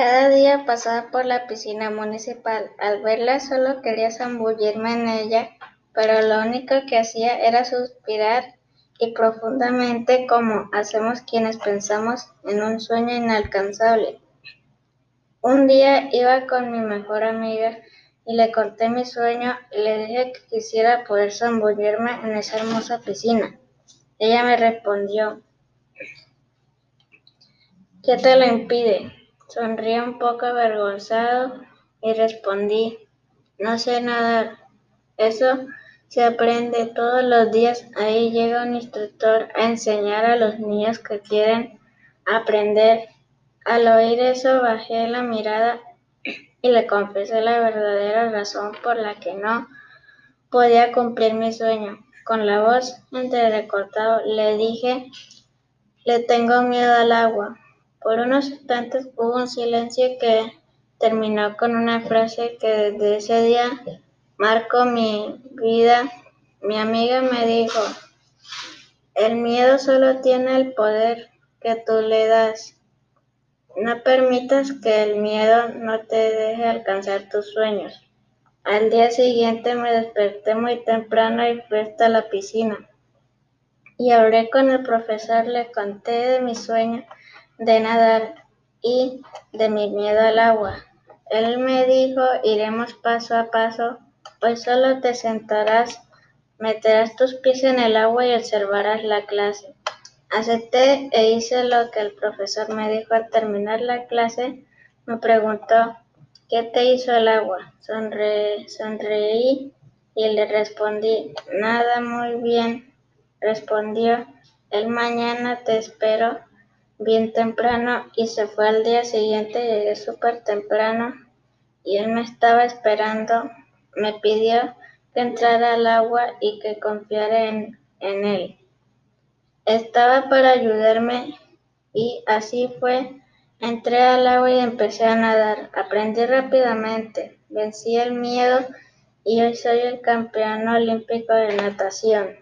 Cada día pasaba por la piscina municipal. Al verla solo quería zambullirme en ella, pero lo único que hacía era suspirar y profundamente como hacemos quienes pensamos en un sueño inalcanzable. Un día iba con mi mejor amiga y le conté mi sueño y le dije que quisiera poder zambullirme en esa hermosa piscina. Ella me respondió, ¿qué te lo impide? Sonríe un poco avergonzado y respondí, no sé nadar. Eso se aprende todos los días. Ahí llega un instructor a enseñar a los niños que quieren aprender. Al oír eso bajé la mirada y le confesé la verdadera razón por la que no podía cumplir mi sueño. Con la voz entrecortada le dije, le tengo miedo al agua. Por unos instantes hubo un silencio que terminó con una frase que desde ese día marcó mi vida. Mi amiga me dijo, el miedo solo tiene el poder que tú le das. No permitas que el miedo no te deje alcanzar tus sueños. Al día siguiente me desperté muy temprano y fui hasta la piscina. Y hablé con el profesor, le conté de mi sueño de nadar y de mi miedo al agua. Él me dijo, iremos paso a paso, hoy solo te sentarás, meterás tus pies en el agua y observarás la clase. Acepté e hice lo que el profesor me dijo al terminar la clase. Me preguntó, ¿qué te hizo el agua? sonreí y le respondí, nada muy bien. Respondió, el mañana te espero bien temprano y se fue al día siguiente. Llegué súper temprano y él me estaba esperando. Me pidió que entrara al agua y que confiara en él. Estaba para ayudarme y así fue. Entré al agua y empecé a nadar. Aprendí rápidamente, vencí el miedo y hoy soy el campeón olímpico de natación.